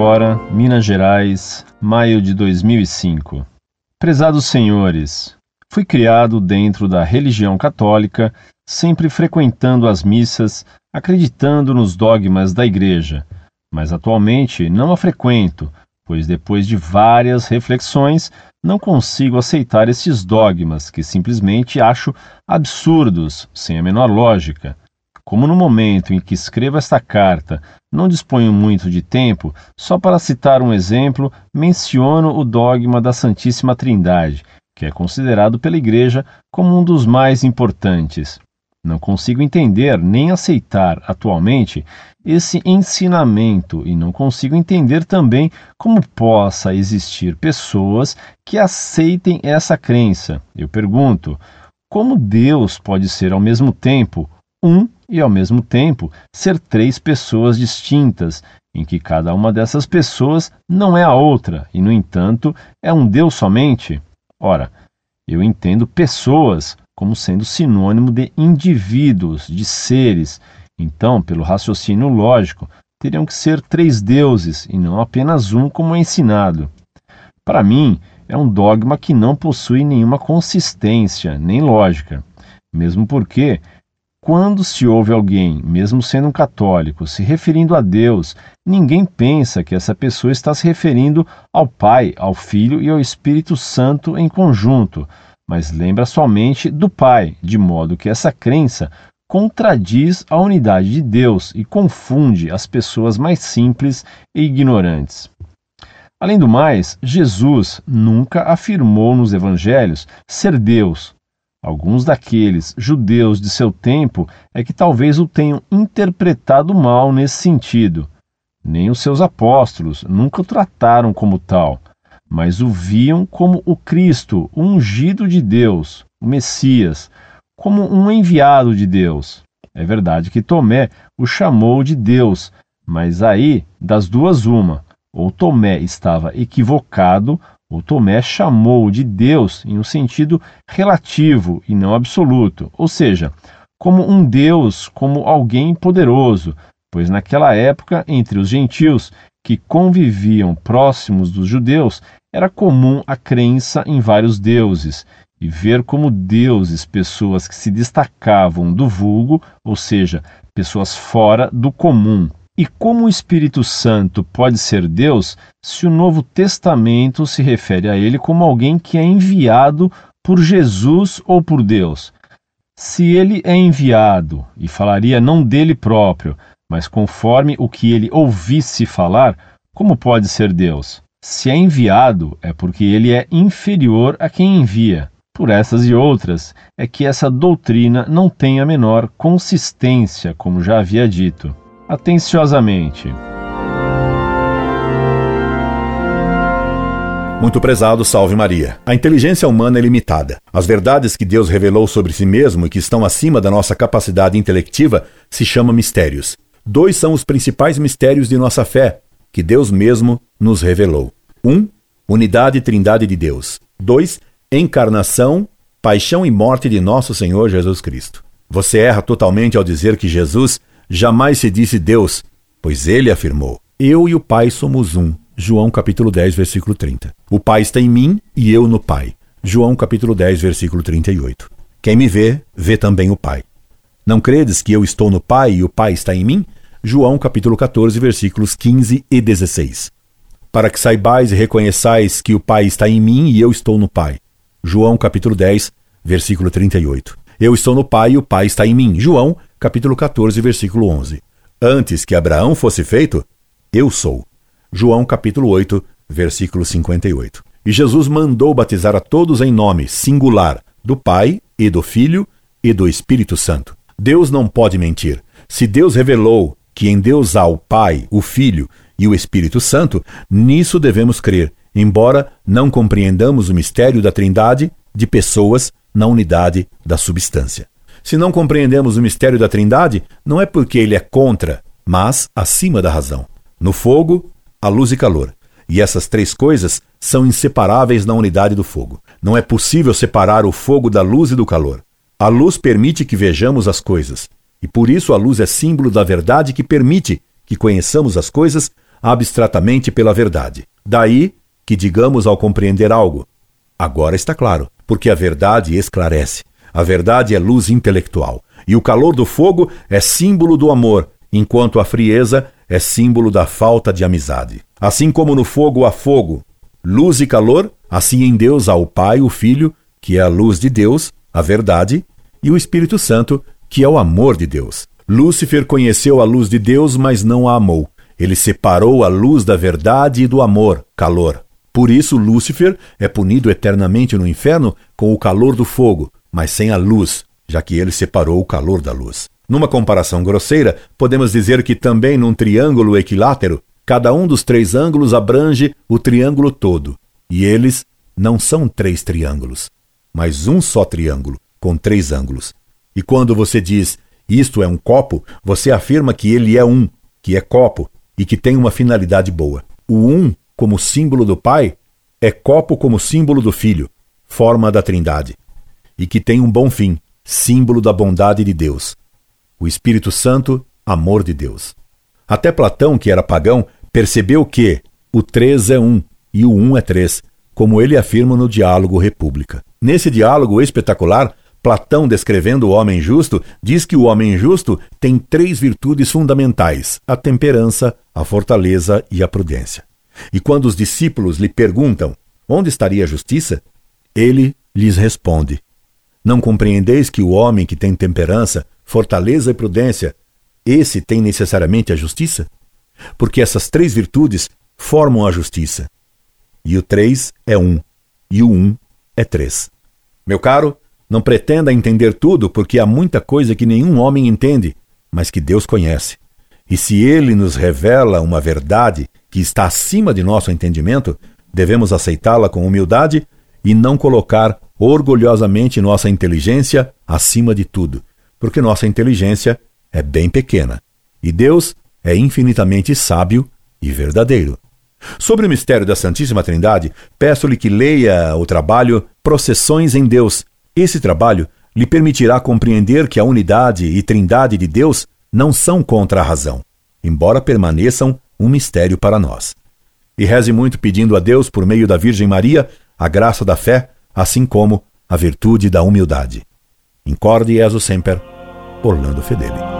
Fora, Minas Gerais, maio de 2005. Prezados senhores, fui criado dentro da religião católica, sempre frequentando as missas, acreditando nos dogmas da Igreja, mas atualmente não a frequento, pois depois de várias reflexões não consigo aceitar esses dogmas que simplesmente acho absurdos, sem a menor lógica. Como no momento em que escrevo esta carta não disponho muito de tempo, só para citar um exemplo, menciono o dogma da Santíssima Trindade, que é considerado pela Igreja como um dos mais importantes. Não consigo entender nem aceitar atualmente esse ensinamento e não consigo entender também como possa existir pessoas que aceitem essa crença. Eu pergunto: como Deus pode ser ao mesmo tempo um e, ao mesmo tempo, ser três pessoas distintas, em que cada uma dessas pessoas não é a outra e, no entanto, é um Deus somente? Ora, eu entendo pessoas como sendo sinônimo de indivíduos, de seres. Então, pelo raciocínio lógico, teriam que ser três deuses e não apenas um, como é ensinado. Para mim, é um dogma que não possui nenhuma consistência nem lógica, mesmo porque quando se ouve alguém, mesmo sendo um católico, se referindo a Deus, ninguém pensa que essa pessoa está se referindo ao Pai, ao Filho e ao Espírito Santo em conjunto, mas lembra somente do Pai, de modo que essa crença contradiz a unidade de Deus e confunde as pessoas mais simples e ignorantes. Além do mais, Jesus nunca afirmou nos evangelhos ser Deus, Alguns daqueles judeus de seu tempo é que talvez o tenham interpretado mal nesse sentido. Nem os seus apóstolos nunca o trataram como tal, mas o viam como o Cristo, o ungido de Deus, o Messias, como um enviado de Deus. É verdade que Tomé o chamou de Deus, mas aí, das duas, uma: ou Tomé estava equivocado, o Tomé chamou de Deus em um sentido relativo e não absoluto, ou seja, como um Deus, como alguém poderoso, pois naquela época, entre os gentios que conviviam próximos dos judeus, era comum a crença em vários deuses e ver como deuses pessoas que se destacavam do vulgo, ou seja, pessoas fora do comum. E como o Espírito Santo pode ser Deus se o Novo Testamento se refere a ele como alguém que é enviado por Jesus ou por Deus? Se ele é enviado e falaria não dele próprio, mas conforme o que ele ouvisse falar, como pode ser Deus? Se é enviado, é porque ele é inferior a quem envia. Por essas e outras, é que essa doutrina não tem a menor consistência, como já havia dito atenciosamente. Muito prezado, salve Maria. A inteligência humana é limitada. As verdades que Deus revelou sobre si mesmo e que estão acima da nossa capacidade intelectiva se chamam mistérios. Dois são os principais mistérios de nossa fé, que Deus mesmo nos revelou. Um, unidade e trindade de Deus. Dois, encarnação, paixão e morte de nosso Senhor Jesus Cristo. Você erra totalmente ao dizer que Jesus Jamais se disse Deus, pois ele afirmou: Eu e o Pai somos um. João capítulo 10, versículo 30. O Pai está em mim e eu no Pai. João capítulo 10, versículo 38. Quem me vê, vê também o Pai. Não credes que eu estou no Pai e o Pai está em mim? João capítulo 14, versículos 15 e 16. Para que saibais e reconheçais que o Pai está em mim e eu estou no Pai. João capítulo 10, versículo 38. Eu estou no Pai e o Pai está em mim. João capítulo 14, versículo 11. Antes que Abraão fosse feito, eu sou. João capítulo 8, versículo 58. E Jesus mandou batizar a todos em nome singular do Pai e do Filho e do Espírito Santo. Deus não pode mentir. Se Deus revelou que em Deus há o Pai, o Filho e o Espírito Santo, nisso devemos crer, embora não compreendamos o mistério da Trindade de pessoas na unidade da substância. Se não compreendemos o mistério da Trindade, não é porque ele é contra, mas acima da razão. No fogo, a luz e calor. E essas três coisas são inseparáveis na unidade do fogo. Não é possível separar o fogo da luz e do calor. A luz permite que vejamos as coisas, e por isso a luz é símbolo da verdade que permite que conheçamos as coisas abstratamente pela verdade. Daí que digamos ao compreender algo: agora está claro, porque a verdade esclarece. A verdade é luz intelectual, e o calor do fogo é símbolo do amor, enquanto a frieza é símbolo da falta de amizade. Assim como no fogo há fogo, luz e calor, assim em Deus há o Pai, o Filho, que é a luz de Deus, a verdade, e o Espírito Santo, que é o amor de Deus. Lúcifer conheceu a luz de Deus, mas não a amou. Ele separou a luz da verdade e do amor, calor. Por isso, Lúcifer é punido eternamente no inferno com o calor do fogo, mas sem a luz, já que ele separou o calor da luz. Numa comparação grosseira, podemos dizer que também num triângulo equilátero, cada um dos três ângulos abrange o triângulo todo, e eles não são três triângulos, mas um só triângulo, com três ângulos. E quando você diz isto é um copo, você afirma que ele é um, que é copo e que tem uma finalidade boa. O um, como símbolo do Pai, é copo como símbolo do Filho, forma da Trindade, e que tem um bom fim, símbolo da bondade de Deus o Espírito Santo, amor de Deus. Até Platão, que era pagão, percebeu que o três é um e o um é três, como ele afirma no diálogo República. Nesse diálogo espetacular, Platão, descrevendo o homem justo, diz que o homem justo tem três virtudes fundamentais: a temperança, a fortaleza e a prudência. E quando os discípulos lhe perguntam onde estaria a justiça, ele lhes responde: Não compreendeis que o homem que tem temperança fortaleza e prudência, esse tem necessariamente a justiça? Porque essas três virtudes formam a justiça. E o três é um, e o um é três. Meu caro, não pretenda entender tudo, porque há muita coisa que nenhum homem entende, mas que Deus conhece. E se ele nos revela uma verdade que está acima de nosso entendimento, devemos aceitá-la com humildade e não colocar orgulhosamente nossa inteligência acima de tudo, porque nossa inteligência é bem pequena e Deus é infinitamente sábio e verdadeiro. Sobre o mistério da Santíssima Trindade, peço-lhe que leia o trabalho Processões em Deus. Esse trabalho lhe permitirá compreender que a unidade e trindade de Deus não são contra a razão, embora permaneçam um mistério para nós. E reze muito pedindo a Deus, por meio da Virgem Maria, a graça da fé, assim como a virtude da humildade. Incorde Jesus Semper, Orlando Fedeli.